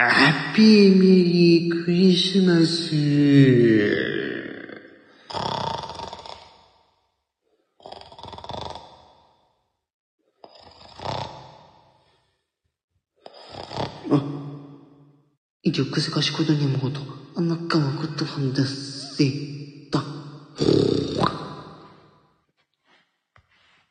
ハッピーメリークリスマス。 아, 이제그새가시거든 요, 모 두. 안나까먹었던한다 세. 딱.